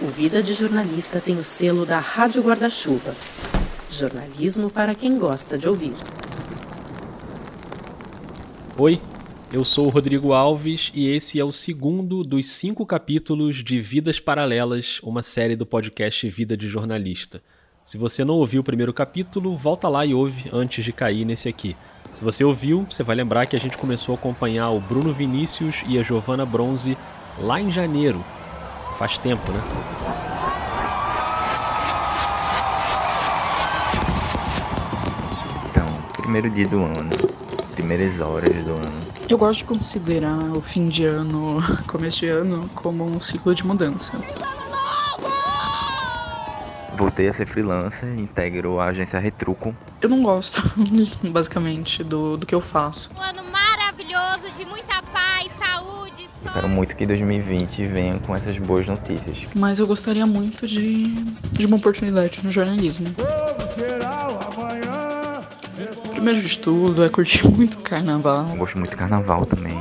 O Vida de Jornalista tem o selo da Rádio Guarda-Chuva. Jornalismo para quem gosta de ouvir. Oi, eu sou o Rodrigo Alves e esse é o segundo dos cinco capítulos de Vidas Paralelas, uma série do podcast Vida de Jornalista. Se você não ouviu o primeiro capítulo, volta lá e ouve antes de cair nesse aqui. Se você ouviu, você vai lembrar que a gente começou a acompanhar o Bruno Vinícius e a Giovana Bronze lá em janeiro, Faz tempo, né? Então, primeiro dia do ano, primeiras horas do ano. Eu gosto de considerar o fim de ano, começo de ano, como um ciclo de mudança. Voltei a ser freelancer, integro a agência Retruco. Eu não gosto, basicamente, do, do que eu faço. Um ano maravilhoso, de muita paz, saúde eu quero muito que 2020 venha com essas boas notícias. Mas eu gostaria muito de, de uma oportunidade no jornalismo. Primeiro de tudo é curtir muito carnaval. Eu gosto muito de carnaval também.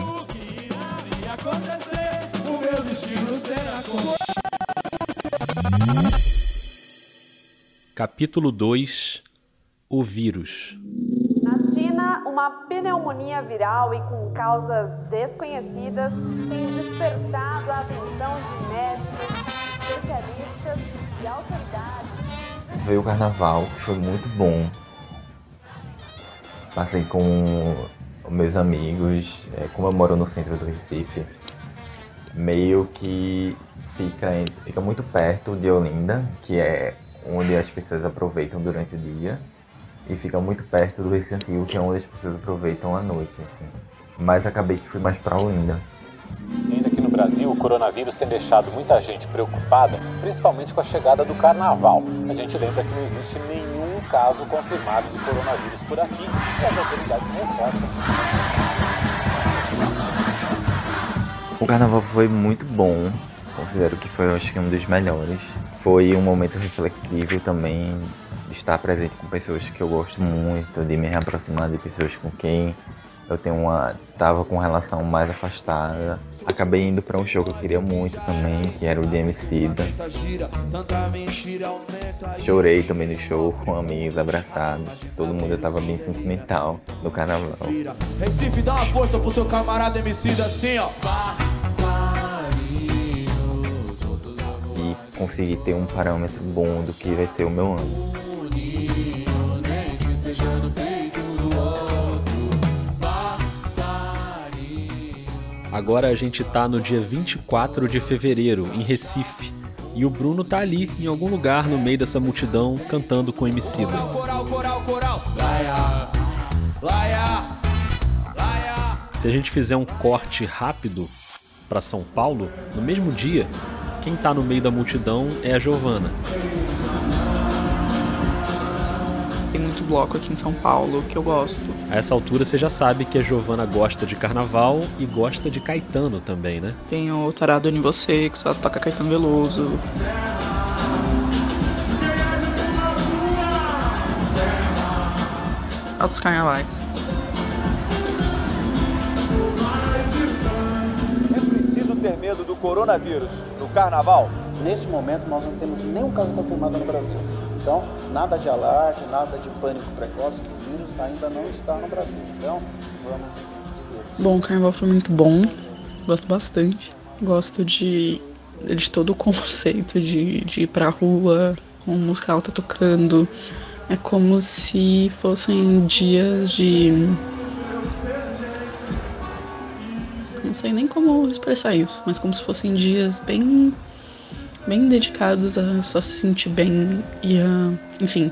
Capítulo 2 O vírus uma pneumonia viral e com causas desconhecidas tem despertado a atenção de médicos, especialistas e autoridades. Veio o carnaval, que foi muito bom. Passei com meus amigos, é, como eu moro no centro do Recife, meio que fica, fica muito perto de Olinda, que é onde as pessoas aproveitam durante o dia e fica muito perto do Recife Antigo, que é onde as pessoas aproveitam a noite. Assim. Mas acabei que fui mais para Olinda. Ainda que no Brasil, o coronavírus tem deixado muita gente preocupada, principalmente com a chegada do carnaval. A gente lembra que não existe nenhum caso confirmado de coronavírus por aqui e as autoridades reforçam. O carnaval foi muito bom, considero que foi acho que um dos melhores. Foi um momento reflexivo também estar presente com pessoas que eu gosto muito, de me reaproximar de pessoas com quem eu tenho uma tava com relação mais afastada. Acabei indo para um show que eu queria muito também, que era o de Emicida. Chorei também no show com amigos, abraçados. Todo mundo estava bem sentimental no carnaval. Recife dá uma força pro seu camarada Emicida assim, ó. E consegui ter um parâmetro bom do que vai ser o meu ano. Agora a gente tá no dia 24 de fevereiro, em Recife. E o Bruno tá ali, em algum lugar no meio dessa multidão, cantando com o MC. Coral, coral, coral, Se a gente fizer um corte rápido para São Paulo, no mesmo dia, quem tá no meio da multidão é a Giovana bloco aqui em São Paulo que eu gosto. A essa altura você já sabe que a Giovana gosta de carnaval e gosta de Caetano também, né? Tem o Tarado em Você, que só toca Caetano Veloso. Altos carnavais. É preciso ter medo do coronavírus no carnaval? Neste momento, nós não temos nenhum caso confirmado no Brasil. Então, nada de alarde, nada de pânico precoce, que o vírus ainda não está no Brasil. Então, vamos. Bom, o carnaval foi muito bom, gosto bastante. Gosto de, de todo o conceito de, de ir pra rua com música alta tocando. É como se fossem dias de. Não sei nem como expressar isso, mas como se fossem dias bem bem dedicados a só se sentir bem e a, enfim,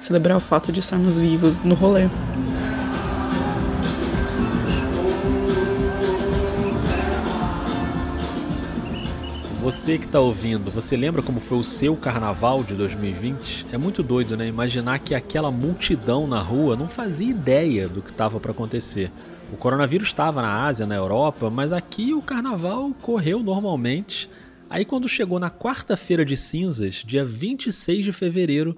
celebrar o fato de estarmos vivos no rolê. Você que está ouvindo, você lembra como foi o seu carnaval de 2020? É muito doido, né? Imaginar que aquela multidão na rua não fazia ideia do que estava para acontecer. O coronavírus estava na Ásia, na Europa, mas aqui o carnaval correu normalmente Aí quando chegou na quarta-feira de cinzas, dia 26 de fevereiro,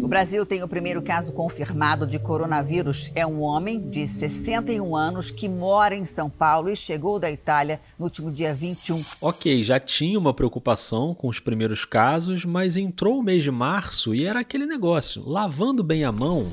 O Brasil tem o primeiro caso confirmado de coronavírus. É um homem de 61 anos que mora em São Paulo e chegou da Itália no último dia 21. Ok, já tinha uma preocupação com os primeiros casos, mas entrou o mês de março e era aquele negócio: lavando bem a mão,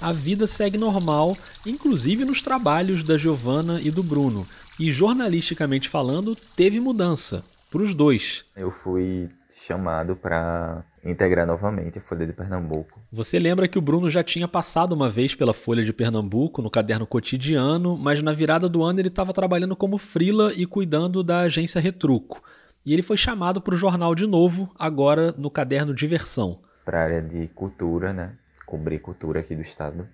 a vida segue normal, inclusive nos trabalhos da Giovana e do Bruno. E jornalisticamente falando, teve mudança para os dois. Eu fui chamado para integrar novamente a Folha de Pernambuco. Você lembra que o Bruno já tinha passado uma vez pela Folha de Pernambuco no caderno cotidiano, mas na virada do ano ele estava trabalhando como frila e cuidando da agência Retruco. E ele foi chamado para o jornal de novo, agora no caderno Diversão. Para a área de cultura, né? Cobrir cultura aqui do estado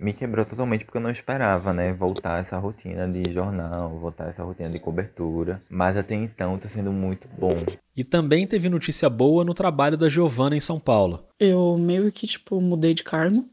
me quebrou totalmente porque eu não esperava, né, voltar essa rotina de jornal, voltar essa rotina de cobertura, mas até então está sendo muito bom. E também teve notícia boa no trabalho da Giovana em São Paulo. Eu meio que tipo mudei de cargo.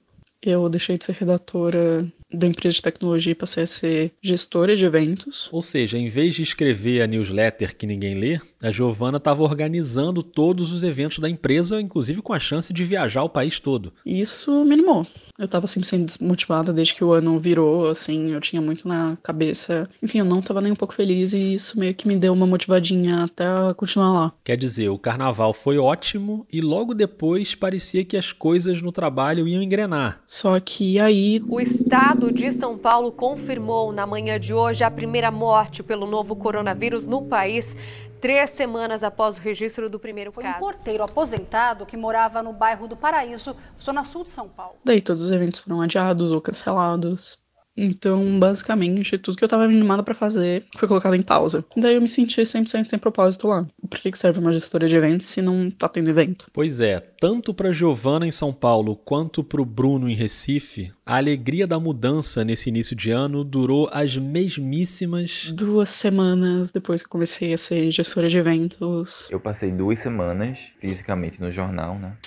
Eu deixei de ser redatora da empresa de tecnologia e passei a ser gestora de eventos. Ou seja, em vez de escrever a newsletter que ninguém lê, a Giovana estava organizando todos os eventos da empresa, inclusive com a chance de viajar o país todo. Isso me animou. Eu tava sempre sendo desmotivada desde que o ano virou, assim, eu tinha muito na cabeça. Enfim, eu não tava nem um pouco feliz e isso meio que me deu uma motivadinha até continuar lá. Quer dizer, o carnaval foi ótimo e logo depois parecia que as coisas no trabalho iam engrenar. Só que aí. O estado de São Paulo confirmou na manhã de hoje a primeira morte pelo novo coronavírus no país três semanas após o registro do primeiro Foi caso. um porteiro aposentado que morava no bairro do Paraíso, zona sul de São Paulo. Daí todos os eventos foram adiados ou cancelados. Então, basicamente, tudo que eu tava animada para fazer foi colocado em pausa. Daí eu me senti 100% sem propósito lá. Por que serve uma gestora de eventos se não tá tendo evento? Pois é, tanto para Giovana em São Paulo quanto para o Bruno em Recife, a alegria da mudança nesse início de ano durou as mesmíssimas duas semanas depois que eu comecei a ser gestora de eventos. Eu passei duas semanas fisicamente no jornal, né?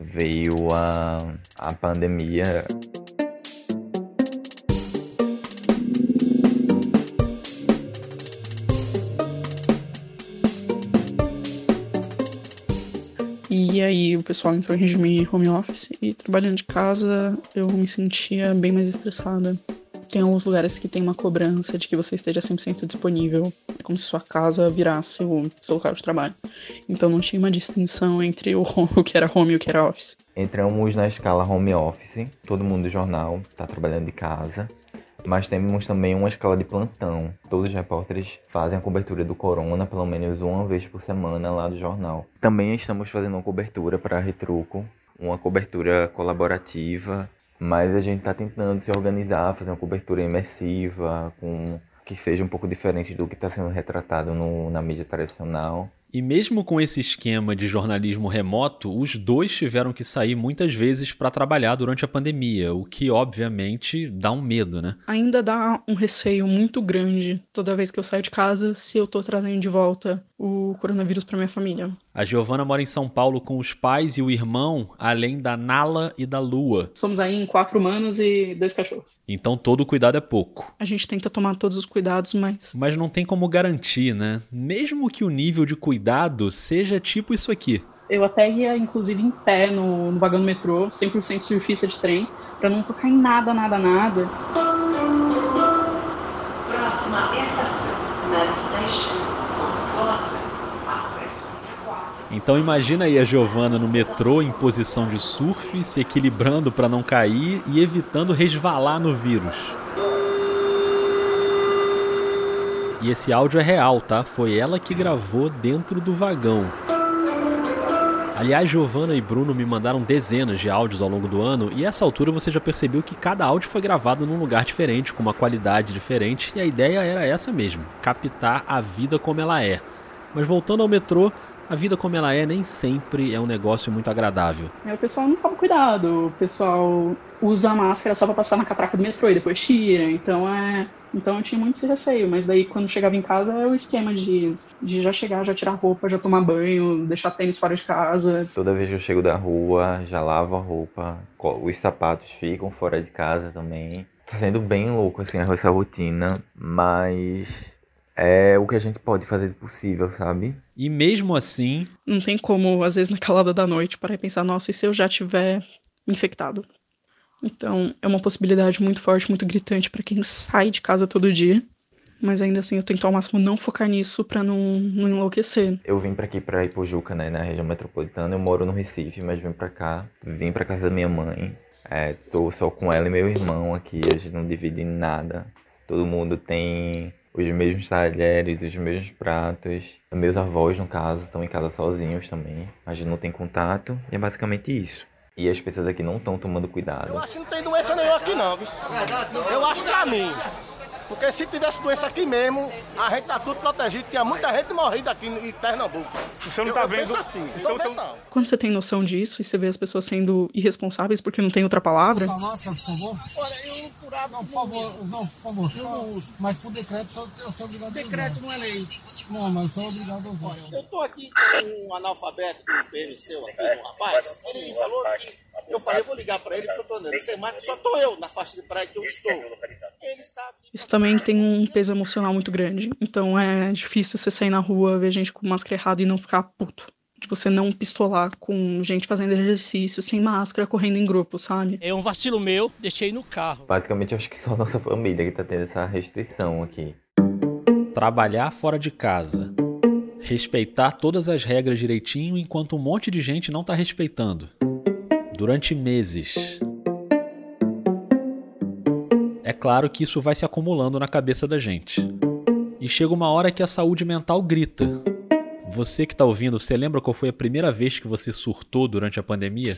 Veio a, a pandemia. E aí o pessoal entrou em regime home office e trabalhando de casa eu me sentia bem mais estressada. Tem alguns lugares que tem uma cobrança de que você esteja 100% disponível, como se sua casa virasse o seu local de trabalho. Então não tinha uma distinção entre o, o que era home e o que era office. Entramos na escala home office, todo mundo do jornal está trabalhando de casa, mas temos também uma escala de plantão. Todos os repórteres fazem a cobertura do corona pelo menos uma vez por semana lá do jornal. Também estamos fazendo uma cobertura para Retruco, uma cobertura colaborativa, mas a gente está tentando se organizar, fazer uma cobertura imersiva, com que seja um pouco diferente do que está sendo retratado no, na mídia tradicional. E mesmo com esse esquema de jornalismo remoto, os dois tiveram que sair muitas vezes para trabalhar durante a pandemia, o que obviamente dá um medo, né? Ainda dá um receio muito grande toda vez que eu saio de casa se eu tô trazendo de volta o coronavírus para minha família. A Giovana mora em São Paulo com os pais e o irmão, além da Nala e da Lua. Somos aí em quatro humanos e dois cachorros. Então todo cuidado é pouco. A gente tenta tomar todos os cuidados, mas. Mas não tem como garantir, né? Mesmo que o nível de cuidado seja tipo isso aqui. Eu até ia, inclusive, em pé no, no vagão do metrô, 100% surfista de trem, para não tocar em nada, nada, nada. Próxima estação, Mad Station, Então imagina aí a Giovana no metrô em posição de surf, se equilibrando para não cair e evitando resvalar no vírus. E esse áudio é real, tá? Foi ela que gravou dentro do vagão. Aliás, Giovana e Bruno me mandaram dezenas de áudios ao longo do ano, e essa altura você já percebeu que cada áudio foi gravado num lugar diferente, com uma qualidade diferente, e a ideia era essa mesmo: captar a vida como ela é. Mas voltando ao metrô, a vida como ela é nem sempre é um negócio muito agradável. É, o pessoal não toma cuidado, o pessoal usa a máscara só para passar na catraca do metrô e depois tira, então é. Então eu tinha muito esse receio, mas daí quando chegava em casa é o esquema de, de já chegar, já tirar roupa, já tomar banho, deixar tênis fora de casa. Toda vez que eu chego da rua, já lavo a roupa, os sapatos ficam fora de casa também. Tá sendo bem louco assim essa rotina, mas é o que a gente pode fazer de possível, sabe? E mesmo assim. Não tem como, às vezes, na calada da noite, parar e pensar, nossa, e se eu já tiver infectado? Então, é uma possibilidade muito forte, muito gritante para quem sai de casa todo dia. Mas ainda assim, eu tento ao máximo não focar nisso para não, não enlouquecer. Eu vim para aqui, para Ipojuca, né, na região metropolitana. Eu moro no Recife, mas vim para cá. Vim para casa da minha mãe. É, sou só com ela e meu irmão aqui. A gente não divide nada. Todo mundo tem os mesmos talheres, os mesmos pratos. Meus avós, no caso, estão em casa sozinhos também. A gente não tem contato. E é basicamente isso. E as pessoas aqui não estão tomando cuidado. Eu acho que não tem doença nenhuma aqui não, viu? Eu acho pra mim. Porque se tivesse doença aqui mesmo, a gente tá tudo protegido. Tinha muita gente morrida aqui em Pernambuco. Você não tá eu, vendo? Penso assim, então, não vendo, não. Quando você tem noção disso e você vê as pessoas sendo irresponsáveis porque não tem outra palavra. Máscara, por favor. Olha, eu curado. Não, por favor, não, por favor. Eu não uso. Mas por decreto eu sou obrigado a usar. Decreto não é lei. Não, mas eu sou obrigado a usar. Eu tô aqui com um analfabeto do PMC, aqui, um rapaz. Ele falou que. Eu falei, eu vou ligar para ele porque eu tô andando sem máscara, só tô eu na faixa de praia que eu estou. Está aqui. Isso também tem um peso emocional muito grande. Então é difícil você sair na rua, ver gente com máscara errada e não ficar puto. De você não pistolar com gente fazendo exercício, sem máscara, correndo em grupo, sabe? É um vacilo meu, deixei no carro. Basicamente, eu acho que só a nossa família que tá tendo essa restrição aqui. Trabalhar fora de casa. Respeitar todas as regras direitinho enquanto um monte de gente não tá respeitando. Durante meses. É claro que isso vai se acumulando na cabeça da gente. E chega uma hora que a saúde mental grita. Você que está ouvindo, você lembra qual foi a primeira vez que você surtou durante a pandemia?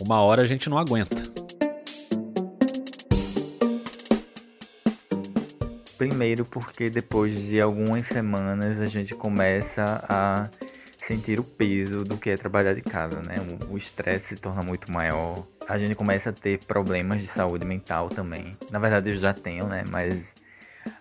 Uma hora a gente não aguenta. Primeiro porque depois de algumas semanas a gente começa a sentir o peso do que é trabalhar de casa, né? O estresse se torna muito maior. A gente começa a ter problemas de saúde mental também. Na verdade eu já tenho, né? Mas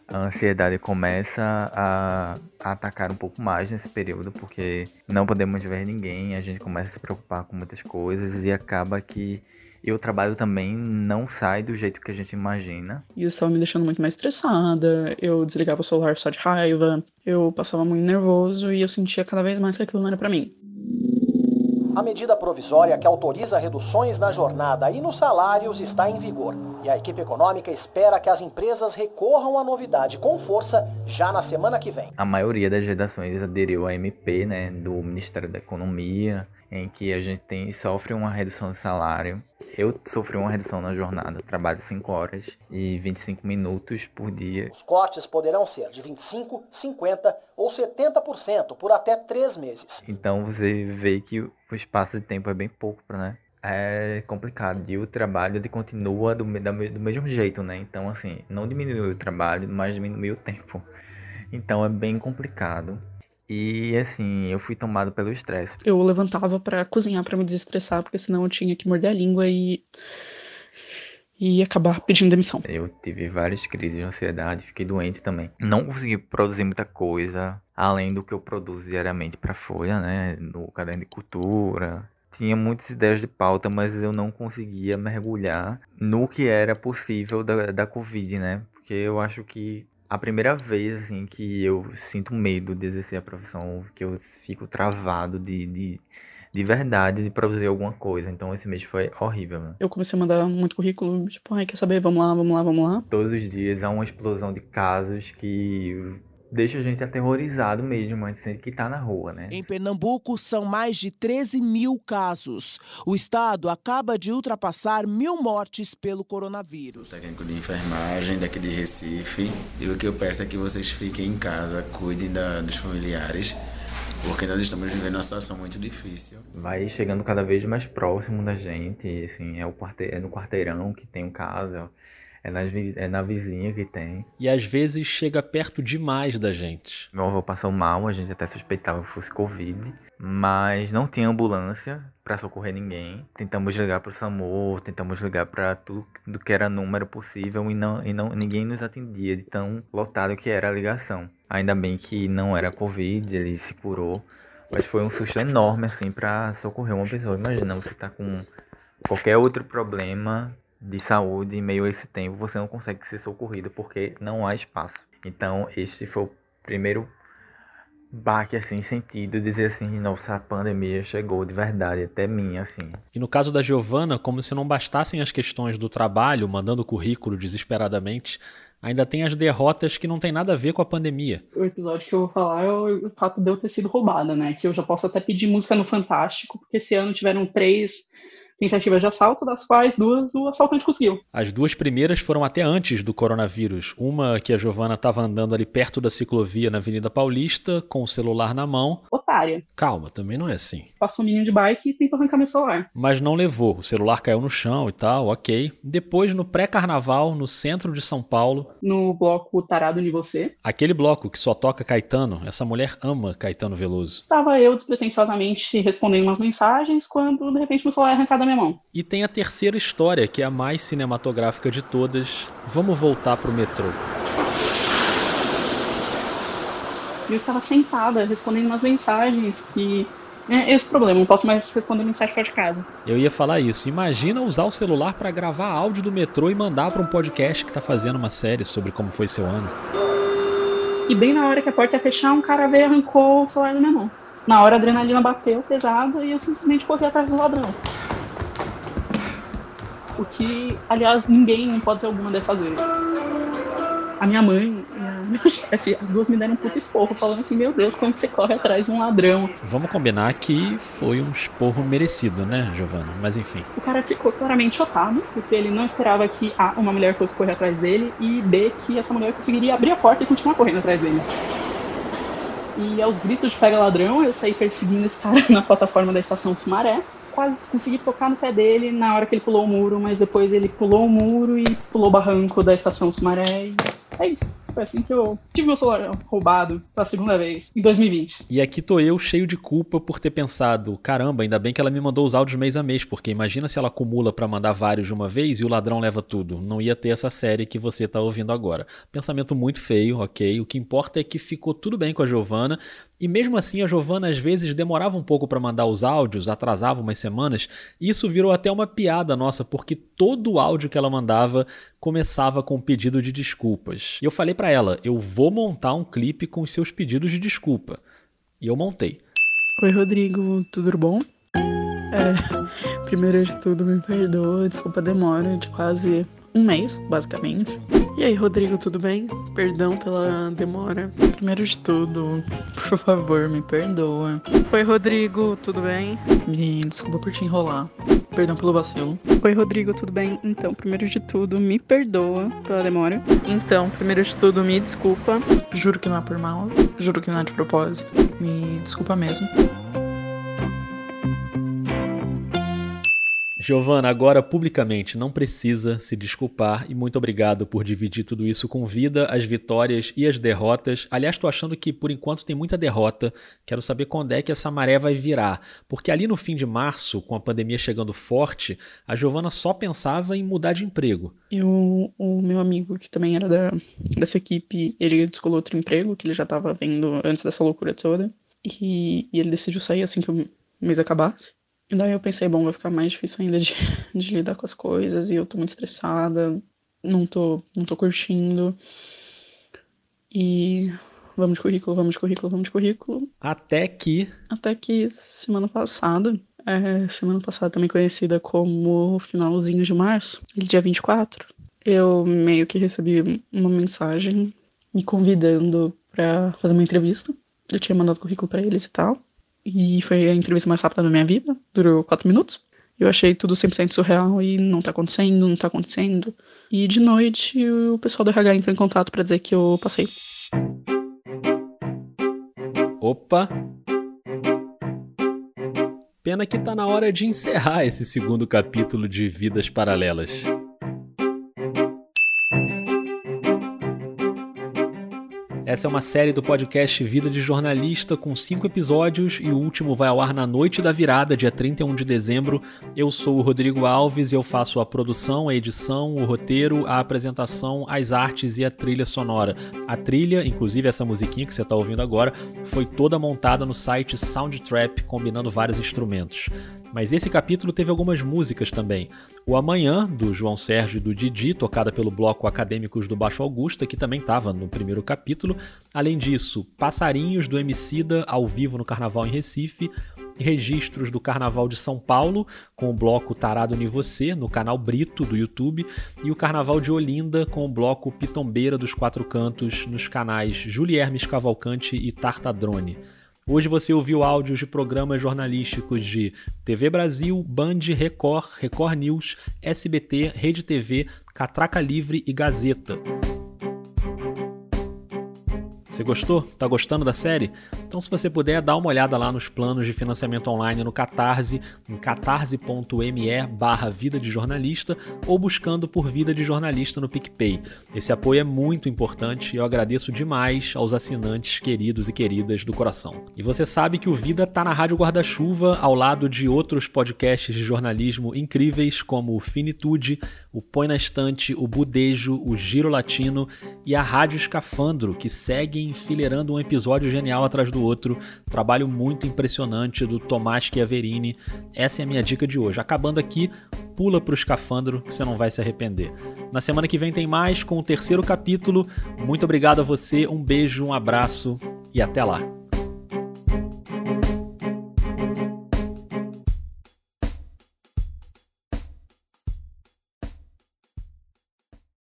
a ansiedade começa a, a, atacar um pouco mais nesse período, porque não podemos ver ninguém, a gente começa a se preocupar com muitas coisas e acaba que e o trabalho também não sai do jeito que a gente imagina. E isso estava me deixando muito mais estressada, eu desligava o celular só de raiva, eu passava muito nervoso e eu sentia cada vez mais que aquilo não era para mim. A medida provisória que autoriza reduções na jornada e nos salários está em vigor. E a equipe econômica espera que as empresas recorram à novidade com força já na semana que vem. A maioria das redações aderiu à MP, né, do Ministério da Economia, em que a gente tem, sofre uma redução de salário. Eu sofri uma redução na jornada, trabalho 5 horas e 25 minutos por dia. Os cortes poderão ser de 25, 50 ou 70% por até 3 meses. Então você vê que o espaço de tempo é bem pouco, né? É complicado. E o trabalho ele continua do, do mesmo jeito, né? Então, assim, não diminuiu o trabalho, mas diminuiu o tempo. Então é bem complicado. E assim, eu fui tomado pelo estresse. Eu levantava para cozinhar para me desestressar, porque senão eu tinha que morder a língua e e acabar pedindo demissão. Eu tive várias crises de ansiedade, fiquei doente também. Não consegui produzir muita coisa além do que eu produzo diariamente para Folha, né, no caderno de cultura. Tinha muitas ideias de pauta, mas eu não conseguia mergulhar no que era possível da, da Covid, né? Porque eu acho que a primeira vez assim que eu sinto medo de exercer a profissão, que eu fico travado de, de, de verdade de produzir alguma coisa. Então esse mês foi horrível. Né? Eu comecei a mandar muito currículo, tipo, ai, quer saber? Vamos lá, vamos lá, vamos lá. Todos os dias há uma explosão de casos que deixa a gente aterrorizado mesmo, a gente sente que tá na rua, né? Em Pernambuco, são mais de 13 mil casos. O estado acaba de ultrapassar mil mortes pelo coronavírus. Sou técnico de enfermagem daqui de Recife e o que eu peço é que vocês fiquem em casa, cuidem da, dos familiares, porque nós estamos vivendo uma situação muito difícil. Vai chegando cada vez mais próximo da gente, assim, é, o quarte... é no quarteirão que tem um caso, é, nas, é na vizinha que tem. E às vezes chega perto demais da gente. Meu avô passou mal, a gente até suspeitava que fosse Covid, mas não tinha ambulância para socorrer ninguém. Tentamos ligar para o SAMU, tentamos ligar para tudo do que era número possível e, não, e não, ninguém nos atendia de tão lotado que era a ligação. Ainda bem que não era Covid, ele se curou, mas foi um susto enorme assim para socorrer uma pessoa. Imagina você tá com qualquer outro problema de saúde em meio a esse tempo, você não consegue ser socorrido porque não há espaço. Então, este foi o primeiro baque, assim, sentido, dizer assim, nossa, a pandemia chegou de verdade até mim, assim. E no caso da Giovana, como se não bastassem as questões do trabalho, mandando currículo desesperadamente, ainda tem as derrotas que não tem nada a ver com a pandemia. O episódio que eu vou falar é o fato de eu ter sido roubada, né? Que eu já posso até pedir música no Fantástico, porque esse ano tiveram três tentativas de assalto, das quais duas o assaltante conseguiu. As duas primeiras foram até antes do coronavírus. Uma que a Giovana estava andando ali perto da ciclovia na Avenida Paulista, com o celular na mão. Otária. Calma, também não é assim. Passou um menino de bike e tentou arrancar meu celular. Mas não levou. O celular caiu no chão e tal, ok. Depois, no pré-carnaval, no centro de São Paulo. No bloco Tarado em Você. Aquele bloco que só toca Caetano, essa mulher ama Caetano Veloso. Estava eu despretensiosamente respondendo umas mensagens quando, de repente, meu celular é arrancado da minha mão. E tem a terceira história, que é a mais cinematográfica de todas. Vamos voltar pro metrô. Eu estava sentada respondendo umas mensagens e é esse o problema, não posso mais responder mensagem fora de casa. Eu ia falar isso. Imagina usar o celular para gravar áudio do metrô e mandar para um podcast que tá fazendo uma série sobre como foi seu ano. E bem na hora que a porta ia fechar, um cara veio e arrancou o celular da minha mão. Na hora a adrenalina bateu pesado e eu simplesmente corri atrás do ladrão. O que, aliás, ninguém, pode ser alguma, deve fazer. A minha mãe minha chefe, as duas me deram um puto esporro, falando assim: Meu Deus, como você corre atrás de um ladrão? Vamos combinar que foi um esporro merecido, né, Giovana? Mas enfim. O cara ficou claramente chocado, porque ele não esperava que A, uma mulher fosse correr atrás dele, e B, que essa mulher conseguiria abrir a porta e continuar correndo atrás dele. E aos gritos de pega ladrão, eu saí perseguindo esse cara na plataforma da estação Sumaré quase consegui tocar no pé dele na hora que ele pulou o muro, mas depois ele pulou o muro e pulou o barranco da estação Sumaré. E é isso. Foi assim que eu tive meu celular roubado pela segunda vez, em 2020. E aqui tô eu cheio de culpa por ter pensado: caramba, ainda bem que ela me mandou os áudios mês a mês, porque imagina se ela acumula para mandar vários de uma vez e o ladrão leva tudo. Não ia ter essa série que você tá ouvindo agora. Pensamento muito feio, ok? O que importa é que ficou tudo bem com a Giovana. E mesmo assim, a Giovana às vezes demorava um pouco para mandar os áudios, atrasava umas semanas, e isso virou até uma piada nossa, porque todo o áudio que ela mandava começava com um pedido de desculpas. E eu falei para ela: eu vou montar um clipe com os seus pedidos de desculpa. E eu montei. Oi, Rodrigo, tudo bom? É, primeiro de tudo, me perdoa, desculpa a demora de quase um mês, basicamente. E aí, Rodrigo, tudo bem? Perdão pela demora. Primeiro de tudo, por favor, me perdoa. Oi, Rodrigo, tudo bem? Me desculpa por te enrolar. Perdão pelo vacilo. Oi, Rodrigo, tudo bem? Então, primeiro de tudo, me perdoa pela demora. Então, primeiro de tudo, me desculpa. Juro que não é por mal. Juro que não é de propósito. Me desculpa mesmo. Giovana, agora publicamente não precisa se desculpar e muito obrigado por dividir tudo isso com vida, as vitórias e as derrotas. Aliás, tô achando que por enquanto tem muita derrota. Quero saber quando é que essa maré vai virar, porque ali no fim de março, com a pandemia chegando forte, a Giovana só pensava em mudar de emprego. E o, o meu amigo, que também era da, dessa equipe, ele descolou outro emprego que ele já estava vendo antes dessa loucura toda. E, e ele decidiu sair assim que o mês acabasse. E daí eu pensei, bom, vai ficar mais difícil ainda de, de lidar com as coisas, e eu tô muito estressada, não tô, não tô curtindo. E vamos de currículo, vamos de currículo, vamos de currículo. Até que. Até que semana passada, é, semana passada também conhecida como finalzinho de março, dia 24, eu meio que recebi uma mensagem me convidando para fazer uma entrevista. Eu tinha mandado currículo para eles e tal. E foi a entrevista mais rápida da minha vida, durou quatro minutos. Eu achei tudo 100% surreal e não tá acontecendo, não tá acontecendo. E de noite o pessoal do RH entrou em contato para dizer que eu passei. Opa! Pena que tá na hora de encerrar esse segundo capítulo de Vidas Paralelas. Essa é uma série do podcast Vida de Jornalista com cinco episódios e o último vai ao ar na noite da virada, dia 31 de dezembro. Eu sou o Rodrigo Alves e eu faço a produção, a edição, o roteiro, a apresentação, as artes e a trilha sonora. A trilha, inclusive essa musiquinha que você está ouvindo agora, foi toda montada no site Soundtrap, combinando vários instrumentos. Mas esse capítulo teve algumas músicas também. O Amanhã, do João Sérgio e do Didi, tocada pelo bloco Acadêmicos do Baixo Augusta, que também estava no primeiro capítulo. Além disso, Passarinhos do Emicida ao vivo no Carnaval em Recife, registros do Carnaval de São Paulo, com o bloco Tarado em Você, no canal Brito do YouTube, e o Carnaval de Olinda, com o bloco Pitombeira dos Quatro Cantos, nos canais Juliermes Cavalcante e Tartadrone. Hoje você ouviu áudios de programas jornalísticos de TV Brasil, Band, Record, Record News, SBT, Rede TV, Catraca Livre e Gazeta. Você gostou? Tá gostando da série? Então, se você puder, dá uma olhada lá nos planos de financiamento online no Catarse, em catarse.me barra Vida de Jornalista ou buscando por Vida de Jornalista no PicPay. Esse apoio é muito importante e eu agradeço demais aos assinantes queridos e queridas do coração. E você sabe que o Vida tá na Rádio Guarda-Chuva, ao lado de outros podcasts de jornalismo incríveis como o Finitude, o Põe na Estante, o Budejo, o Giro Latino e a Rádio Escafandro, que seguem enfileirando um episódio genial atrás do outro. Trabalho muito impressionante do Tomás Chiaverini. Essa é a minha dica de hoje. Acabando aqui, pula pro escafandro que você não vai se arrepender. Na semana que vem tem mais com o terceiro capítulo. Muito obrigado a você, um beijo, um abraço e até lá.